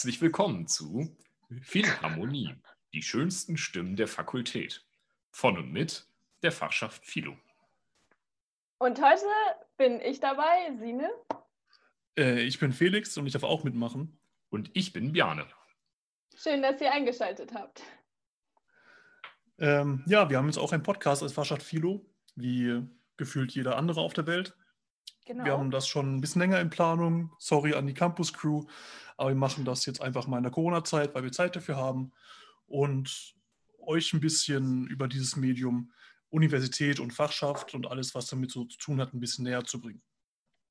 Herzlich willkommen zu Philharmonie, die schönsten Stimmen der Fakultät. Von und mit der Fachschaft Philo. Und heute bin ich dabei, Sine. Äh, ich bin Felix und ich darf auch mitmachen. Und ich bin Bjane. Schön, dass ihr eingeschaltet habt. Ähm, ja, wir haben jetzt auch einen Podcast als Fachschaft Philo, wie gefühlt jeder andere auf der Welt. Genau. Wir haben das schon ein bisschen länger in Planung. Sorry an die Campus Crew, aber wir machen das jetzt einfach mal in der Corona-Zeit, weil wir Zeit dafür haben und euch ein bisschen über dieses Medium Universität und Fachschaft und alles, was damit so zu tun hat, ein bisschen näher zu bringen.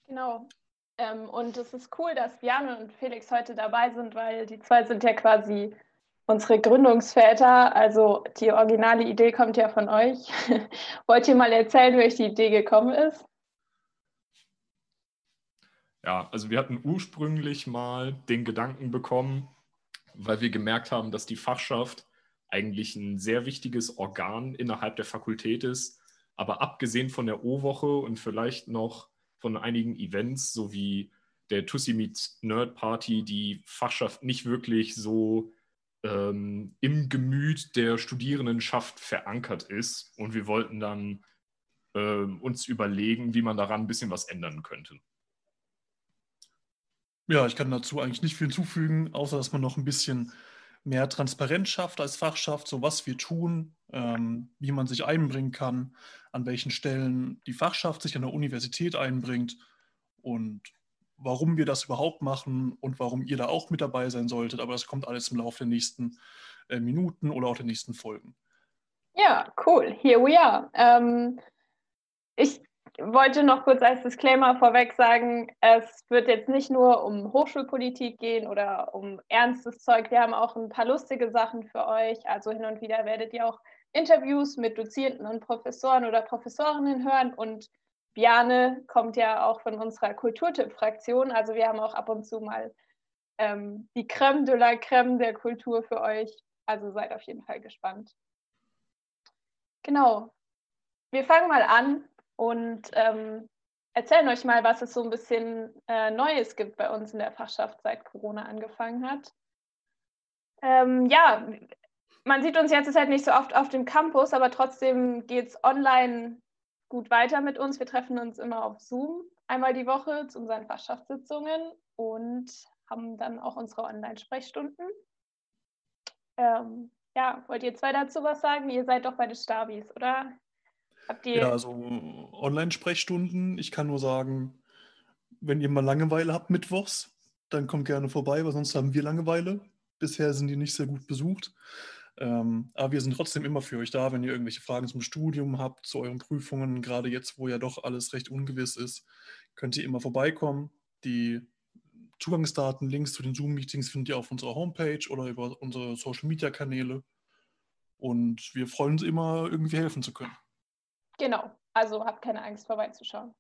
Genau. Ähm, und es ist cool, dass Björn und Felix heute dabei sind, weil die zwei sind ja quasi unsere Gründungsväter. Also die originale Idee kommt ja von euch. Wollt ihr mal erzählen, wie euch die Idee gekommen ist? Ja, also wir hatten ursprünglich mal den Gedanken bekommen, weil wir gemerkt haben, dass die Fachschaft eigentlich ein sehr wichtiges Organ innerhalb der Fakultät ist. Aber abgesehen von der O-Woche und vielleicht noch von einigen Events sowie der Tussi Meets Nerd Party die Fachschaft nicht wirklich so ähm, im Gemüt der Studierendenschaft verankert ist. Und wir wollten dann äh, uns überlegen, wie man daran ein bisschen was ändern könnte. Ja, ich kann dazu eigentlich nicht viel hinzufügen, außer dass man noch ein bisschen mehr Transparenz schafft als Fachschaft, so was wir tun, ähm, wie man sich einbringen kann, an welchen Stellen die Fachschaft sich an der Universität einbringt und warum wir das überhaupt machen und warum ihr da auch mit dabei sein solltet. Aber das kommt alles im Laufe der nächsten äh, Minuten oder auch der nächsten Folgen. Ja, cool. Here we are. Ähm, ich wollte noch kurz als Disclaimer vorweg sagen, es wird jetzt nicht nur um Hochschulpolitik gehen oder um ernstes Zeug. Wir haben auch ein paar lustige Sachen für euch. Also hin und wieder werdet ihr auch Interviews mit Dozierenden und Professoren oder Professorinnen hören. Und Biane kommt ja auch von unserer Kulturtipp-Fraktion. Also wir haben auch ab und zu mal ähm, die Creme de la Creme der Kultur für euch. Also seid auf jeden Fall gespannt. Genau. Wir fangen mal an und ähm, erzählen euch mal, was es so ein bisschen äh, Neues gibt bei uns in der Fachschaft, seit Corona angefangen hat. Ähm, ja, man sieht uns jetzt halt nicht so oft auf dem Campus, aber trotzdem geht es online gut weiter mit uns. Wir treffen uns immer auf Zoom einmal die Woche zu unseren Fachschaftssitzungen und haben dann auch unsere Online-Sprechstunden. Ähm, ja, wollt ihr zwei dazu was sagen? Ihr seid doch bei den Stabis, oder? Habt ihr ja, also Online-Sprechstunden. Ich kann nur sagen, wenn ihr mal Langeweile habt mittwochs, dann kommt gerne vorbei, weil sonst haben wir Langeweile. Bisher sind die nicht sehr gut besucht. Ähm, aber wir sind trotzdem immer für euch da, wenn ihr irgendwelche Fragen zum Studium habt, zu euren Prüfungen. Gerade jetzt, wo ja doch alles recht ungewiss ist, könnt ihr immer vorbeikommen. Die Zugangsdaten, Links zu den Zoom-Meetings findet ihr auf unserer Homepage oder über unsere Social-Media-Kanäle. Und wir freuen uns immer, irgendwie helfen zu können. Genau, also habt keine Angst vorbeizuschauen.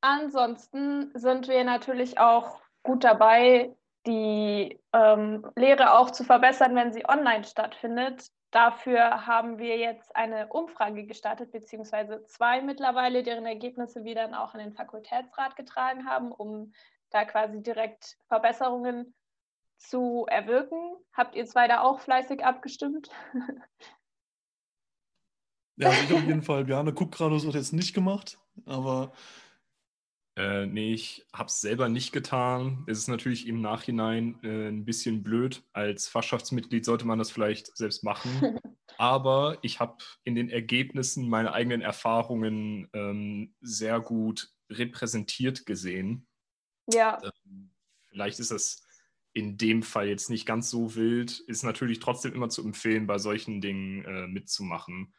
Ansonsten sind wir natürlich auch gut dabei, die ähm, Lehre auch zu verbessern, wenn sie online stattfindet. Dafür haben wir jetzt eine Umfrage gestartet, beziehungsweise zwei mittlerweile, deren Ergebnisse wir dann auch an den Fakultätsrat getragen haben, um da quasi direkt Verbesserungen zu erwirken. Habt ihr zwei da auch fleißig abgestimmt? Ja, also ich auf jeden Fall. Björn guckt gerade, das hat jetzt nicht gemacht, aber. Äh, nee, ich habe es selber nicht getan. Es ist natürlich im Nachhinein äh, ein bisschen blöd. Als Fachschaftsmitglied sollte man das vielleicht selbst machen. Aber ich habe in den Ergebnissen meine eigenen Erfahrungen ähm, sehr gut repräsentiert gesehen. Ja. Ähm, vielleicht ist das in dem Fall jetzt nicht ganz so wild. Ist natürlich trotzdem immer zu empfehlen, bei solchen Dingen äh, mitzumachen.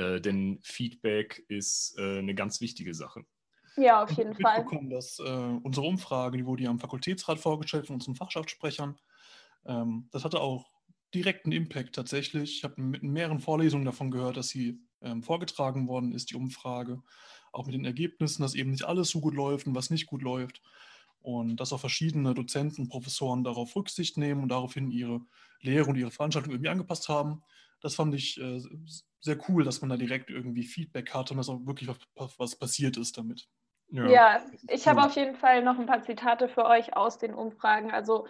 Äh, denn Feedback ist äh, eine ganz wichtige Sache. Ja, auf jeden Fall. Bekommen, dass äh, unsere Umfrage, die wurde ja am Fakultätsrat vorgestellt von unseren Fachschaftssprechern, ähm, das hatte auch direkten Impact tatsächlich. Ich habe mit mehreren Vorlesungen davon gehört, dass sie ähm, vorgetragen worden ist, die Umfrage. Auch mit den Ergebnissen, dass eben nicht alles so gut läuft und was nicht gut läuft. Und dass auch verschiedene Dozenten, Professoren darauf Rücksicht nehmen und daraufhin ihre Lehre und ihre Veranstaltung irgendwie angepasst haben. Das fand ich äh, sehr cool, dass man da direkt irgendwie Feedback hat und dass auch wirklich was, was passiert ist damit. Ja, ja ich habe auf jeden Fall noch ein paar Zitate für euch aus den Umfragen. Also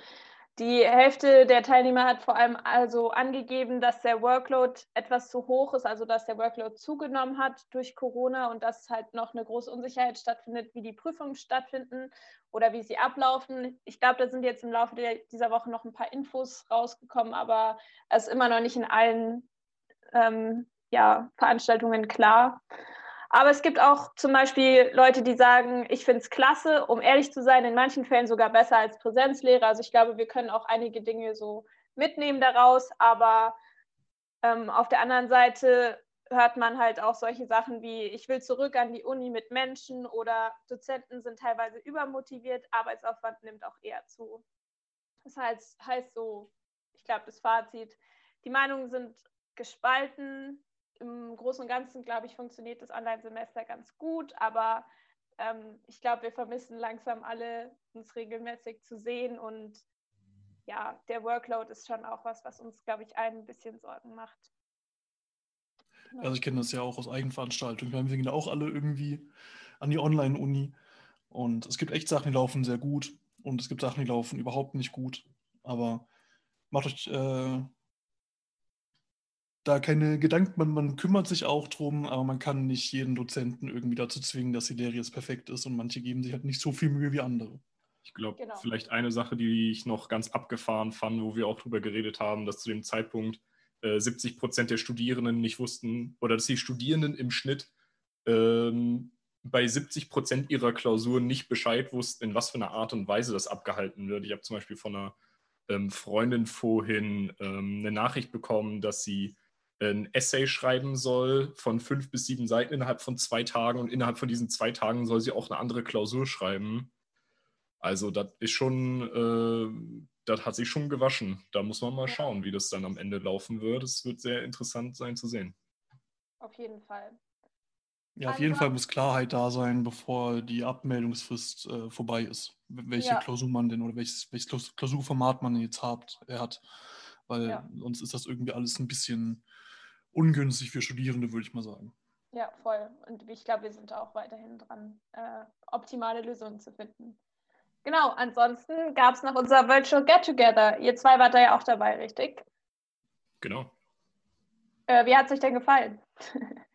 Die Hälfte der Teilnehmer hat vor allem also angegeben, dass der Workload etwas zu hoch ist, also dass der Workload zugenommen hat durch Corona und dass halt noch eine große Unsicherheit stattfindet, wie die Prüfungen stattfinden oder wie sie ablaufen. Ich glaube, da sind jetzt im Laufe der, dieser Woche noch ein paar Infos rausgekommen, aber es ist immer noch nicht in allen ähm, ja, Veranstaltungen klar. Aber es gibt auch zum Beispiel Leute, die sagen, ich finde es klasse, um ehrlich zu sein, in manchen Fällen sogar besser als Präsenzlehre. Also ich glaube, wir können auch einige Dinge so mitnehmen daraus, aber ähm, auf der anderen Seite hört man halt auch solche Sachen wie, ich will zurück an die Uni mit Menschen oder Dozenten sind teilweise übermotiviert, Arbeitsaufwand nimmt auch eher zu. Das heißt, heißt so, ich glaube, das Fazit, die Meinungen sind gespalten, im Großen und Ganzen, glaube ich, funktioniert das Online-Semester ganz gut, aber ähm, ich glaube, wir vermissen langsam alle, uns regelmäßig zu sehen und ja, der Workload ist schon auch was, was uns, glaube ich, allen ein bisschen Sorgen macht. Also ich kenne das ja auch aus Eigenveranstaltungen. Wir gehen auch alle irgendwie an die Online-Uni und es gibt echt Sachen, die laufen sehr gut und es gibt Sachen, die laufen überhaupt nicht gut. Aber macht euch äh, da keine Gedanken, man, man kümmert sich auch drum, aber man kann nicht jeden Dozenten irgendwie dazu zwingen, dass die Lehre jetzt perfekt ist und manche geben sich halt nicht so viel Mühe wie andere. Ich glaube, genau. vielleicht eine Sache, die ich noch ganz abgefahren fand, wo wir auch drüber geredet haben, dass zu dem Zeitpunkt äh, 70 Prozent der Studierenden nicht wussten oder dass die Studierenden im Schnitt ähm, bei 70 Prozent ihrer Klausuren nicht Bescheid wussten, in was für einer Art und Weise das abgehalten wird. Ich habe zum Beispiel von einer ähm, Freundin vorhin ähm, eine Nachricht bekommen, dass sie ein Essay schreiben soll von fünf bis sieben Seiten innerhalb von zwei Tagen und innerhalb von diesen zwei Tagen soll sie auch eine andere Klausur schreiben. Also das ist schon, äh, das hat sich schon gewaschen. Da muss man mal schauen, wie das dann am Ende laufen wird. Es wird sehr interessant sein zu sehen. Auf jeden Fall. Ja, auf jeden Fall muss Klarheit da sein, bevor die Abmeldungsfrist äh, vorbei ist. Welche ja. Klausur man denn oder welches, welches Klausurformat man jetzt hat, er hat. Weil ja. sonst ist das irgendwie alles ein bisschen ungünstig für Studierende, würde ich mal sagen. Ja, voll. Und ich glaube, wir sind auch weiterhin dran, äh, optimale Lösungen zu finden. Genau, ansonsten gab es noch unser Virtual Get Together. Ihr zwei wart da ja auch dabei, richtig? Genau. Äh, wie hat es euch denn gefallen?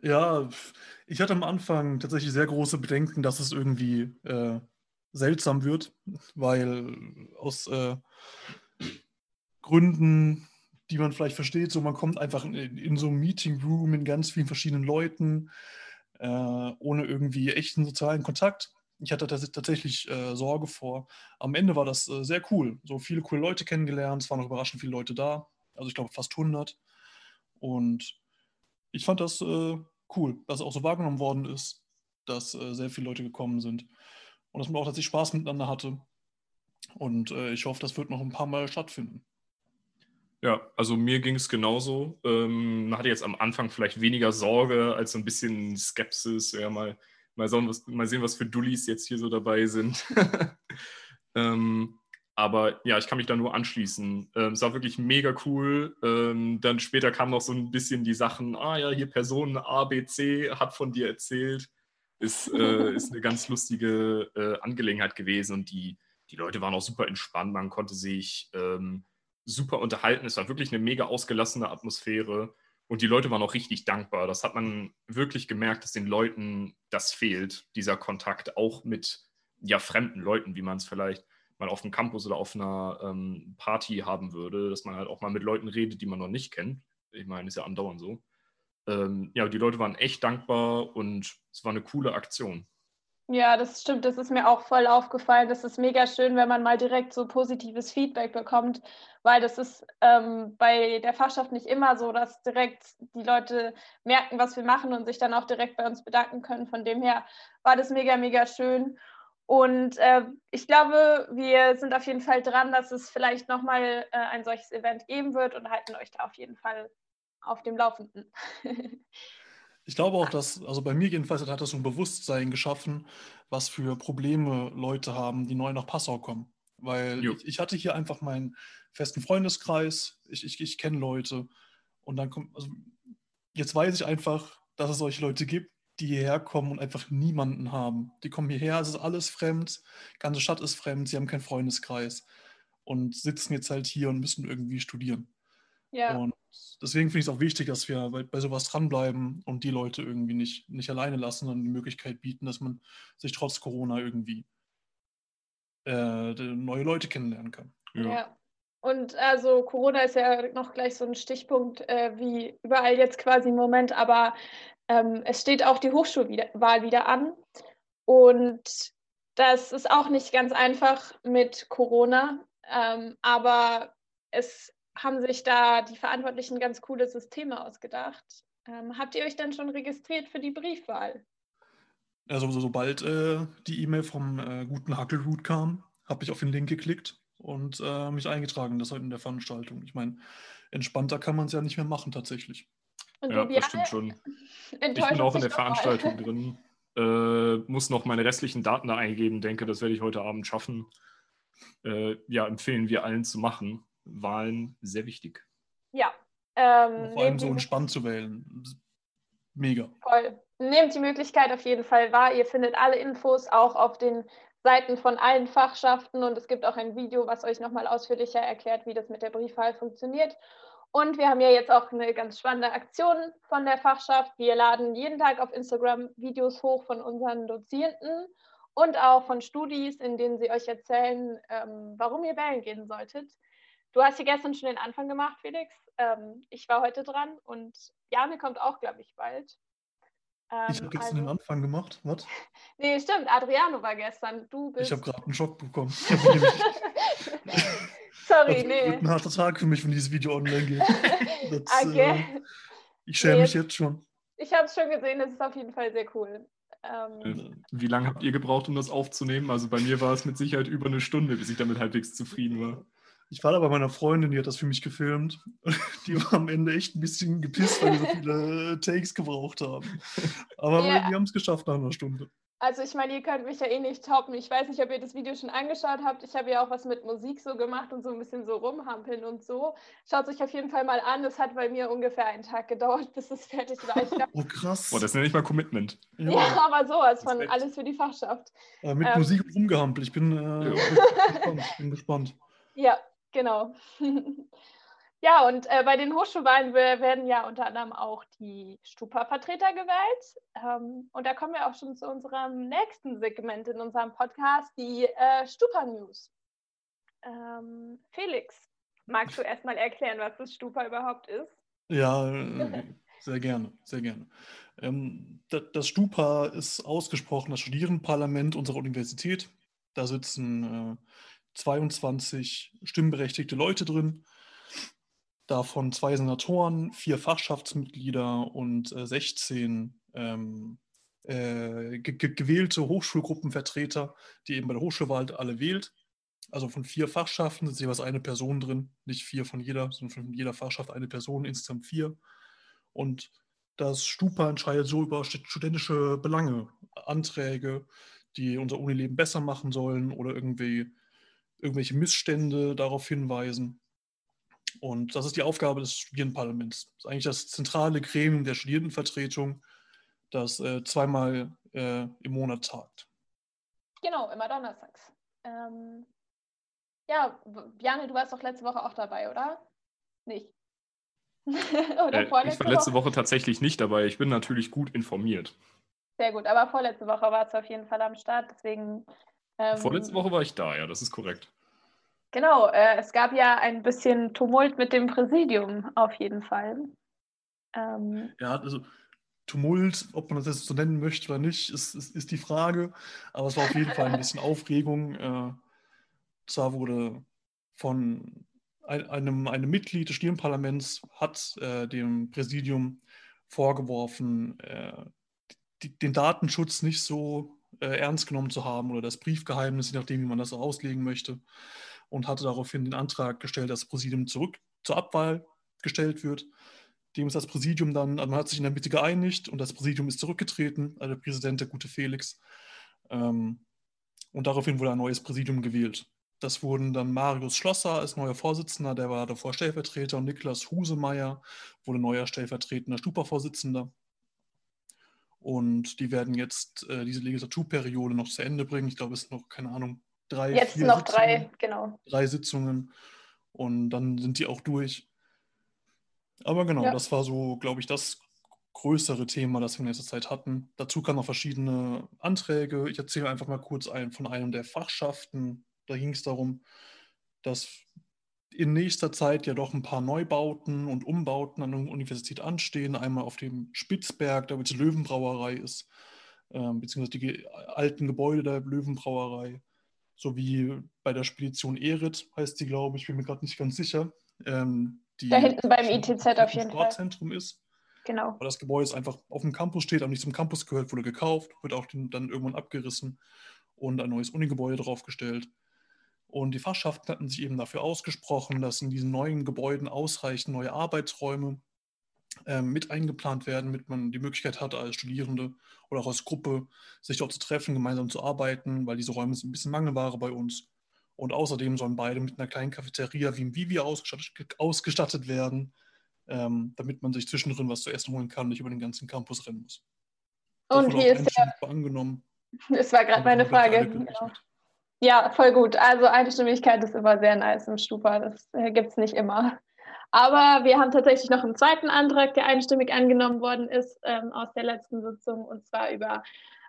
Ja, ich hatte am Anfang tatsächlich sehr große Bedenken, dass es irgendwie äh, seltsam wird, weil aus äh, Gründen die man vielleicht versteht. So, man kommt einfach in, in so ein Meeting Room mit ganz vielen verschiedenen Leuten, äh, ohne irgendwie echten sozialen Kontakt. Ich hatte tatsächlich äh, Sorge vor. Am Ende war das äh, sehr cool. So viele coole Leute kennengelernt. Es waren noch überraschend viele Leute da. Also ich glaube fast 100. Und ich fand das äh, cool, dass auch so wahrgenommen worden ist, dass äh, sehr viele Leute gekommen sind. Und dass man auch tatsächlich Spaß miteinander hatte. Und äh, ich hoffe, das wird noch ein paar Mal stattfinden. Ja, also mir ging es genauso. Ähm, man hatte jetzt am Anfang vielleicht weniger Sorge als so ein bisschen Skepsis. Ja, mal, mal, sehen, was, mal sehen, was für Dullis jetzt hier so dabei sind. ähm, aber ja, ich kann mich da nur anschließen. Ähm, es war wirklich mega cool. Ähm, dann später kam noch so ein bisschen die Sachen, ah ja, hier Person ABC hat von dir erzählt. Ist, äh, ist eine ganz lustige äh, Angelegenheit gewesen und die, die Leute waren auch super entspannt. Man konnte sich ähm, super unterhalten. Es war wirklich eine mega ausgelassene Atmosphäre und die Leute waren auch richtig dankbar. Das hat man wirklich gemerkt, dass den Leuten das fehlt, dieser Kontakt, auch mit ja, fremden Leuten, wie man es vielleicht mal auf dem Campus oder auf einer ähm, Party haben würde, dass man halt auch mal mit Leuten redet, die man noch nicht kennt. Ich meine, ist ja andauernd so. Ähm, ja, die Leute waren echt dankbar und es war eine coole Aktion. Ja, das stimmt. Das ist mir auch voll aufgefallen. Das ist mega schön, wenn man mal direkt so positives Feedback bekommt, weil das ist ähm, bei der Fachschaft nicht immer so, dass direkt die Leute merken, was wir machen und sich dann auch direkt bei uns bedanken können. Von dem her war das mega, mega schön. Und äh, ich glaube, wir sind auf jeden Fall dran, dass es vielleicht nochmal äh, ein solches Event geben wird und halten euch da auf jeden Fall auf dem Laufenden. Ich glaube auch, dass, also bei mir jedenfalls hat das so ein Bewusstsein geschaffen, was für Probleme Leute haben, die neu nach Passau kommen. Weil ich, ich, hatte hier einfach meinen festen Freundeskreis, ich, ich, ich kenne Leute und dann kommt, also jetzt weiß ich einfach, dass es solche Leute gibt die hierher kommen und einfach niemanden haben. Die kommen hierher, es ist alles fremd, die ganze Stadt ist fremd, sie haben keinen Freundeskreis und sitzen jetzt halt hier und müssen irgendwie studieren. Ja. Und deswegen finde ich es auch wichtig, dass wir bei, bei, sowas dranbleiben und die Leute irgendwie nicht, nicht alleine lassen, sondern die Möglichkeit bieten, dass man sich trotz Corona irgendwie äh, neue Leute kennenlernen kann. Ja. ja. Und also Corona ist ja noch gleich so ein Stichpunkt äh, wie überall jetzt quasi im Moment, aber ähm, es steht auch die Hochschulwahl wieder an. Und das ist auch nicht ganz einfach mit Corona, ähm, aber es haben sich da die Verantwortlichen ganz coole Systeme ausgedacht. Ähm, habt ihr euch dann schon registriert für die Briefwahl? Also sobald äh, die E-Mail vom äh, guten Hackelhut kam, habe ich auf den Link geklickt und äh, mich eingetragen, das heute in der Veranstaltung. Ich meine, entspannter kann man es ja nicht mehr machen tatsächlich. Und ja, das stimmt schon. Ich bin auch in der Veranstaltung drin. Äh, muss noch meine restlichen Daten da eingeben. Denke, das werde ich heute Abend schaffen. Äh, ja, empfehlen wir allen zu machen. Wahlen sehr wichtig. Ja. Ähm, Vor allem so entspannt zu wählen. Mega. Voll. Nehmt die Möglichkeit auf jeden Fall wahr. Ihr findet alle Infos auch auf den Seiten von allen Fachschaften und es gibt auch ein Video, was euch nochmal ausführlicher erklärt, wie das mit der Briefwahl funktioniert. Und wir haben ja jetzt auch eine ganz spannende Aktion von der Fachschaft. Wir laden jeden Tag auf Instagram Videos hoch von unseren Dozierenden und auch von Studis, in denen sie euch erzählen, ähm, warum ihr wählen gehen solltet. Du hast hier gestern schon den Anfang gemacht, Felix. Ähm, ich war heute dran und Jane kommt auch, glaube ich, bald. Ähm, ich habe gestern also, den Anfang gemacht. Was? nee, stimmt. Adriano war gestern. Du bist. Ich habe gerade einen Schock bekommen. Sorry, nee. Das wird ein harter Tag für mich, wenn dieses Video online geht. Das, okay. Äh, ich schäme nee, mich jetzt schon. Ich habe es schon gesehen, es ist auf jeden Fall sehr cool. Ähm, äh, Wie lange habt ihr gebraucht, um das aufzunehmen? Also bei mir war es mit Sicherheit über eine Stunde, bis ich damit halbwegs zufrieden war. Ich war da bei meiner Freundin, die hat das für mich gefilmt. Die war am Ende echt ein bisschen gepisst, weil wir so viele Takes gebraucht haben. Aber yeah. wir haben es geschafft nach einer Stunde. Also ich meine, ihr könnt mich ja eh nicht toppen. Ich weiß nicht, ob ihr das Video schon angeschaut habt. Ich habe ja auch was mit Musik so gemacht und so ein bisschen so rumhampeln und so. Schaut es euch auf jeden Fall mal an. Es hat bei mir ungefähr einen Tag gedauert, bis es fertig war. Glaub, oh krass. Boah, das nenne ich mal Commitment. Ja, ja aber sowas von alles für die Fachschaft. Äh, mit ähm, Musik rumgehampelt. Ich bin, äh, gespannt. Ich bin gespannt. Ja, Genau. ja, und äh, bei den Hochschulwahlen werden ja unter anderem auch die Stupa-Vertreter gewählt. Ähm, und da kommen wir auch schon zu unserem nächsten Segment in unserem Podcast, die äh, Stupa-News. Ähm, Felix, magst du erstmal erklären, was das Stupa überhaupt ist? Ja, sehr gerne, sehr gerne. Ähm, das Stupa ist ausgesprochen das Studierendenparlament unserer Universität. Da sitzen äh, 22 stimmberechtigte Leute drin, davon zwei Senatoren, vier Fachschaftsmitglieder und äh, 16 ähm, äh, ge gewählte Hochschulgruppenvertreter, die eben bei der Hochschulwahl alle wählt. Also von vier Fachschaften sind jeweils eine Person drin, nicht vier von jeder, sondern von jeder Fachschaft eine Person, insgesamt vier. Und das Stupa entscheidet so über studentische Belange, Anträge, die unser Unileben besser machen sollen oder irgendwie irgendwelche Missstände darauf hinweisen. Und das ist die Aufgabe des Studierendenparlaments. Das ist eigentlich das zentrale Gremium der Studierendenvertretung, das äh, zweimal äh, im Monat tagt. Genau, immer donnerstags. Ähm, ja, Bjarne, du warst doch letzte Woche auch dabei, oder? Nicht? oder äh, ich war letzte Woche? Woche tatsächlich nicht dabei. Ich bin natürlich gut informiert. Sehr gut, aber vorletzte Woche war es auf jeden Fall am Start, deswegen ähm, Vorletzte Woche war ich da, ja, das ist korrekt. Genau, äh, es gab ja ein bisschen Tumult mit dem Präsidium auf jeden Fall. Ähm, ja, also Tumult, ob man das jetzt so nennen möchte oder nicht, ist, ist, ist die Frage. Aber es war auf jeden Fall ein bisschen Aufregung. Äh, zwar wurde von einem, einem Mitglied des Stirnparlaments hat äh, dem Präsidium vorgeworfen, äh, die, den Datenschutz nicht so äh, ernst genommen zu haben oder das Briefgeheimnis, je nachdem, wie man das so auslegen möchte. Und hatte daraufhin den Antrag gestellt, dass das Präsidium zurück zur Abwahl gestellt wird. Dem ist das Präsidium dann, also man hat sich in der Mitte geeinigt und das Präsidium ist zurückgetreten, also der Präsident, der gute Felix. Ähm, und daraufhin wurde ein neues Präsidium gewählt. Das wurden dann Marius Schlosser als neuer Vorsitzender, der war davor Stellvertreter, und Niklas Husemeier wurde neuer stellvertretender Stupa-Vorsitzender. Und die werden jetzt äh, diese Legislaturperiode noch zu Ende bringen. Ich glaube, es sind noch, keine Ahnung, drei. Jetzt noch Sitzungen, drei, genau. Drei Sitzungen. Und dann sind die auch durch. Aber genau, ja. das war so, glaube ich, das größere Thema, das wir in letzter Zeit hatten. Dazu kamen noch verschiedene Anträge. Ich erzähle einfach mal kurz ein, von einem der Fachschaften. Da ging es darum, dass in nächster Zeit ja doch ein paar Neubauten und Umbauten an der Universität anstehen. Einmal auf dem Spitzberg, da wo die Löwenbrauerei ist, äh, beziehungsweise die alten Gebäude der Löwenbrauerei, sowie bei der Spedition Erit heißt die, glaube ich, bin mir gerade nicht ganz sicher. Ähm, da hinten beim ITZ auf jeden Fall. Sportzentrum ist. Genau. Weil das Gebäude ist einfach auf dem Campus steht, aber nicht zum Campus gehört, wurde gekauft, wird auch dann irgendwann abgerissen und ein neues Unigebäude draufgestellt. Und die Fachschaften hatten sich eben dafür ausgesprochen, dass in diesen neuen Gebäuden ausreichend neue Arbeitsräume äh, mit eingeplant werden, damit man die Möglichkeit hat, als Studierende oder auch als Gruppe sich dort zu treffen, gemeinsam zu arbeiten, weil diese Räume sind ein bisschen Mangelware bei uns. Und außerdem sollen beide mit einer kleinen Cafeteria wie im Vivi ausgestattet, ausgestattet werden, ähm, damit man sich zwischendrin was zu essen holen kann und nicht über den ganzen Campus rennen muss. Und wie ist der? Angenommen. Das war gerade meine Frage. Genau. Ja, voll gut. Also Einstimmigkeit ist immer sehr nice im Stupa. Das äh, gibt es nicht immer. Aber wir haben tatsächlich noch einen zweiten Antrag, der einstimmig angenommen worden ist ähm, aus der letzten Sitzung, und zwar über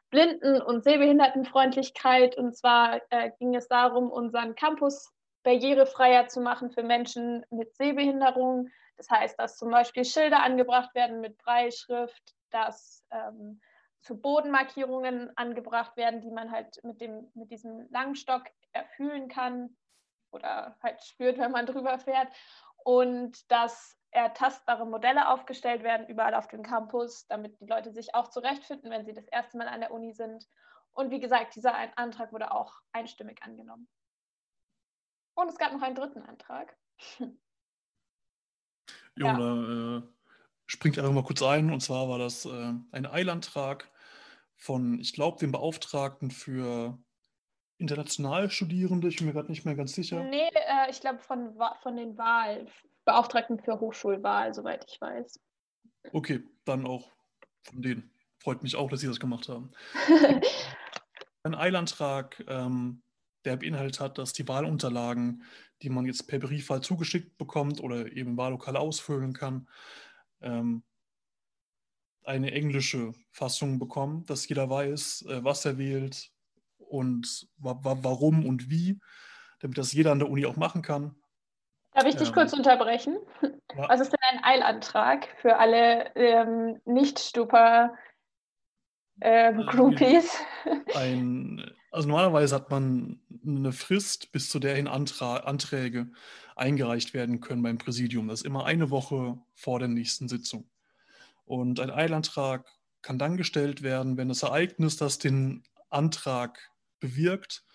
Blinden- und Sehbehindertenfreundlichkeit. Und zwar äh, ging es darum, unseren Campus barrierefreier zu machen für Menschen mit Sehbehinderung. Das heißt, dass zum Beispiel Schilder angebracht werden mit Breitschrift, dass ähm, zu Bodenmarkierungen angebracht werden, die man halt mit, dem, mit diesem Langstock erfüllen kann oder halt spürt, wenn man drüber fährt. Und dass ertastbare Modelle aufgestellt werden, überall auf dem Campus, damit die Leute sich auch zurechtfinden, wenn sie das erste Mal an der Uni sind. Und wie gesagt, dieser Antrag wurde auch einstimmig angenommen. Und es gab noch einen dritten Antrag. Jo, ja. da äh, springt einfach mal kurz ein. Und zwar war das äh, ein Eilantrag von, ich glaube, dem Beauftragten für international Studierende. Ich bin mir gerade nicht mehr ganz sicher. Nee, äh, ich glaube von, von den Wahl, Beauftragten für Hochschulwahl, soweit ich weiß. Okay, dann auch von denen. Freut mich auch, dass Sie das gemacht haben. Ein Eilantrag, ähm, der beinhaltet hat, dass die Wahlunterlagen, die man jetzt per Briefwahl zugeschickt bekommt oder eben im Wahllokal ausfüllen kann, ähm, eine englische Fassung bekommen, dass jeder weiß, äh, was er wählt und wa wa warum und wie, damit das jeder an der Uni auch machen kann. Darf ich dich ähm, kurz unterbrechen? Ja. Was ist denn ein Eilantrag für alle ähm, Nicht-Stupa ähm, äh, Groupies? Ein, also normalerweise hat man eine Frist, bis zu der hin Antra Anträge eingereicht werden können beim Präsidium. Das ist immer eine Woche vor der nächsten Sitzung. Und ein Eilantrag kann dann gestellt werden, wenn das Ereignis, das den Antrag bewirkt,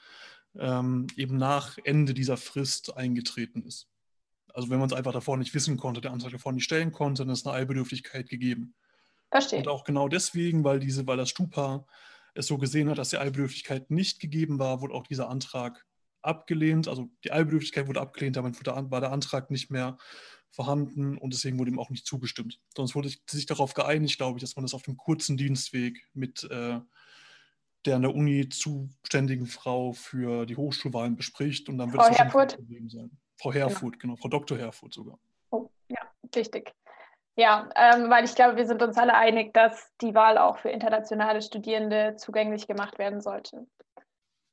ähm, eben nach Ende dieser Frist eingetreten ist. Also wenn man es einfach davor nicht wissen konnte, der Antrag davor nicht stellen konnte, dann ist eine Eilbedürftigkeit gegeben. Verstehe. Und auch genau deswegen, weil, diese, weil das Stupa es so gesehen hat, dass die Eilbedürftigkeit nicht gegeben war, wurde auch dieser Antrag abgelehnt. Also die Eilbedürftigkeit wurde abgelehnt, damit war der Antrag nicht mehr vorhanden und deswegen wurde ihm auch nicht zugestimmt. Sonst wurde sich darauf geeinigt, glaube ich, dass man das auf dem kurzen Dienstweg mit äh, der an der Uni zuständigen Frau für die Hochschulwahlen bespricht und dann wird Frau es Herfurth. kein Problem sein. Frau Herfurth, genau. genau, Frau Dr. Herfurth sogar. Oh, ja, richtig. Ja, ähm, weil ich glaube, wir sind uns alle einig, dass die Wahl auch für internationale Studierende zugänglich gemacht werden sollte.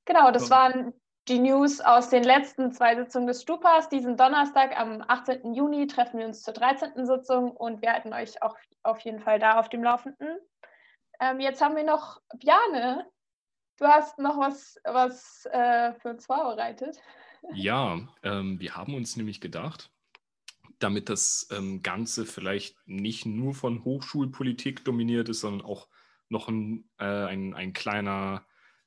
Genau, das ja. waren die News aus den letzten zwei Sitzungen des Stupas. Diesen Donnerstag am 18. Juni treffen wir uns zur 13. Sitzung und wir halten euch auch auf jeden Fall da auf dem Laufenden. Ähm, jetzt haben wir noch Bjane. Du hast noch was, was äh, für uns vorbereitet. Ja, ähm, wir haben uns nämlich gedacht, damit das ähm, Ganze vielleicht nicht nur von Hochschulpolitik dominiert ist, sondern auch noch ein, äh, ein, ein kleiner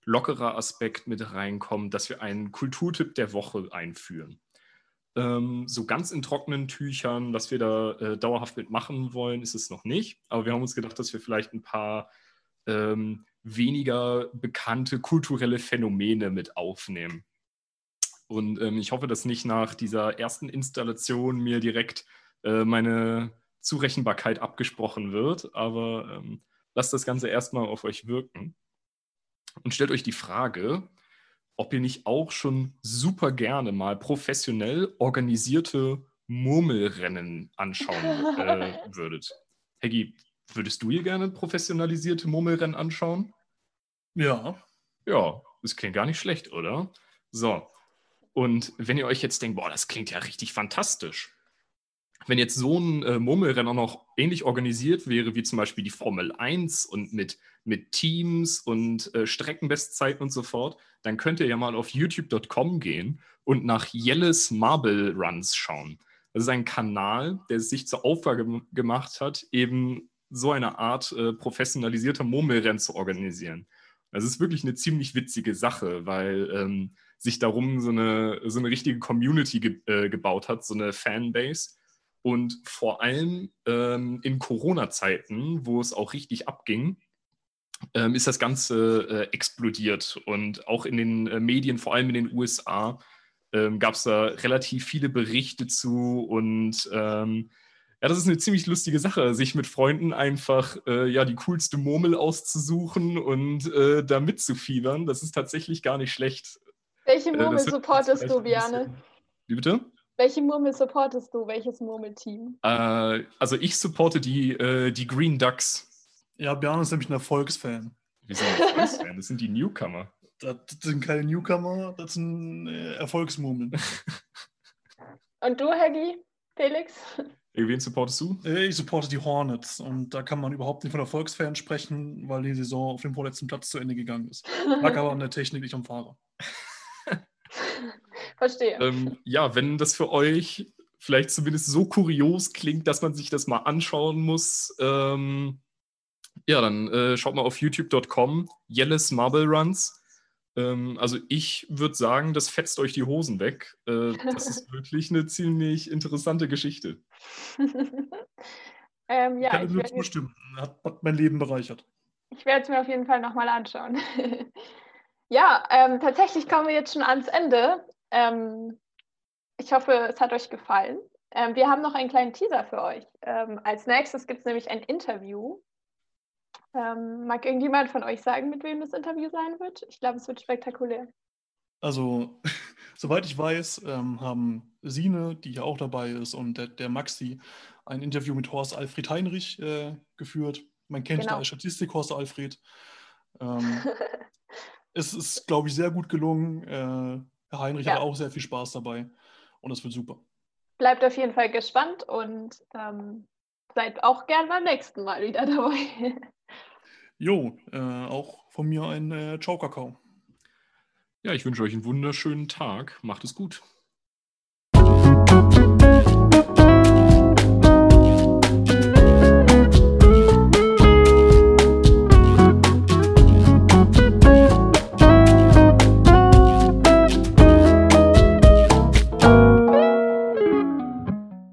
lockerer Aspekt mit reinkommt, dass wir einen Kulturtipp der Woche einführen. Ähm, so ganz in trockenen Tüchern, dass wir da äh, dauerhaft mitmachen wollen, ist es noch nicht. Aber wir haben uns gedacht, dass wir vielleicht ein paar ähm, weniger bekannte kulturelle Phänomene mit aufnehmen. Und ähm, ich hoffe, dass nicht nach dieser ersten Installation mir direkt äh, meine Zurechenbarkeit abgesprochen wird. Aber ähm, lasst das Ganze erstmal auf euch wirken und stellt euch die Frage, ob ihr nicht auch schon super gerne mal professionell organisierte Murmelrennen anschauen äh, würdet. Heggy, würdest du hier gerne professionalisierte Murmelrennen anschauen? Ja. Ja, das klingt gar nicht schlecht, oder? So. Und wenn ihr euch jetzt denkt, boah, das klingt ja richtig fantastisch. Wenn jetzt so ein äh, Murmelrennen auch noch ähnlich organisiert wäre wie zum Beispiel die Formel 1 und mit, mit Teams und äh, Streckenbestzeiten und so fort, dann könnt ihr ja mal auf youtube.com gehen und nach Yelles Marble Runs schauen. Das ist ein Kanal, der es sich zur Aufgabe gemacht hat, eben so eine Art äh, professionalisierter Murmelrennen zu organisieren. Das ist wirklich eine ziemlich witzige Sache, weil ähm, sich darum so eine, so eine richtige Community ge äh, gebaut hat, so eine Fanbase. Und vor allem ähm, in Corona-Zeiten, wo es auch richtig abging, ähm, ist das Ganze äh, explodiert. Und auch in den äh, Medien, vor allem in den USA, ähm, gab es da relativ viele Berichte zu und ähm, ja, das ist eine ziemlich lustige Sache, sich mit Freunden einfach äh, ja die coolste Murmel auszusuchen und äh, da mitzufiebern. Das ist tatsächlich gar nicht schlecht. Welche äh, Murmel supportest du, Biane? Wie bitte? Welche Murmel supportest du? Welches Murmelteam? Äh, also ich supporte die, äh, die Green Ducks. Ja, Björn ist nämlich ein Erfolgsfan. Wir sind Erfolgsfan, das sind die Newcomer. Das sind keine Newcomer, das sind äh, Erfolgsmurmeln. Und du, Haggy? Felix? Wen supportest du? Äh, ich supporte die Hornets und da kann man überhaupt nicht von Erfolgsfan sprechen, weil die Saison auf dem vorletzten Platz zu Ende gegangen ist. Lag aber an der Technik, nicht am Fahrer. Verstehe. Ähm, ja, wenn das für euch vielleicht zumindest so kurios klingt, dass man sich das mal anschauen muss, ähm, ja, dann äh, schaut mal auf youtube.com, Yellis Marble Runs. Ähm, also ich würde sagen, das fetzt euch die Hosen weg. Äh, das ist wirklich eine ziemlich interessante Geschichte. ähm, ja, ich kann nur zustimmen. Hat, hat mein Leben bereichert. Ich werde es mir auf jeden Fall nochmal anschauen. ja, ähm, tatsächlich kommen wir jetzt schon ans Ende. Ähm, ich hoffe, es hat euch gefallen. Ähm, wir haben noch einen kleinen Teaser für euch. Ähm, als nächstes gibt es nämlich ein Interview ähm, mag irgendjemand von euch sagen, mit wem das Interview sein wird? Ich glaube, es wird spektakulär. Also, soweit ich weiß, ähm, haben Sine, die hier auch dabei ist, und der, der Maxi ein Interview mit Horst Alfred Heinrich äh, geführt. Man kennt genau. ihn als Statistik Horst Alfred. Ähm, es ist, glaube ich, sehr gut gelungen. Äh, Herr Heinrich ja. hat auch sehr viel Spaß dabei und es wird super. Bleibt auf jeden Fall gespannt und ähm, seid auch gern beim nächsten Mal wieder dabei. Jo, äh, auch von mir ein äh, Ciao Kakao. Ja, ich wünsche euch einen wunderschönen Tag. Macht es gut.